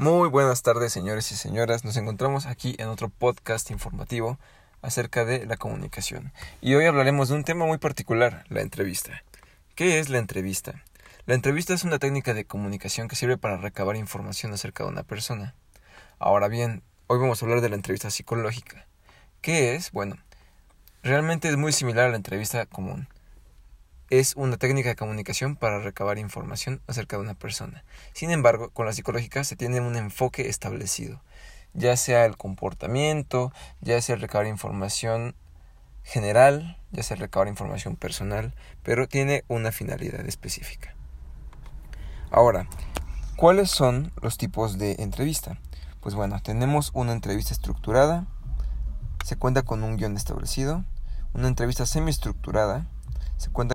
Muy buenas tardes, señores y señoras. Nos encontramos aquí en otro podcast informativo acerca de la comunicación. Y hoy hablaremos de un tema muy particular, la entrevista. ¿Qué es la entrevista? La entrevista es una técnica de comunicación que sirve para recabar información acerca de una persona. Ahora bien, hoy vamos a hablar de la entrevista psicológica. ¿Qué es? Bueno, realmente es muy similar a la entrevista común es una técnica de comunicación para recabar información acerca de una persona. Sin embargo, con la psicológica se tiene un enfoque establecido, ya sea el comportamiento, ya sea el recabar información general, ya sea el recabar información personal, pero tiene una finalidad específica. Ahora, ¿cuáles son los tipos de entrevista? Pues bueno, tenemos una entrevista estructurada, se cuenta con un guion establecido, una entrevista semiestructurada, se cuenta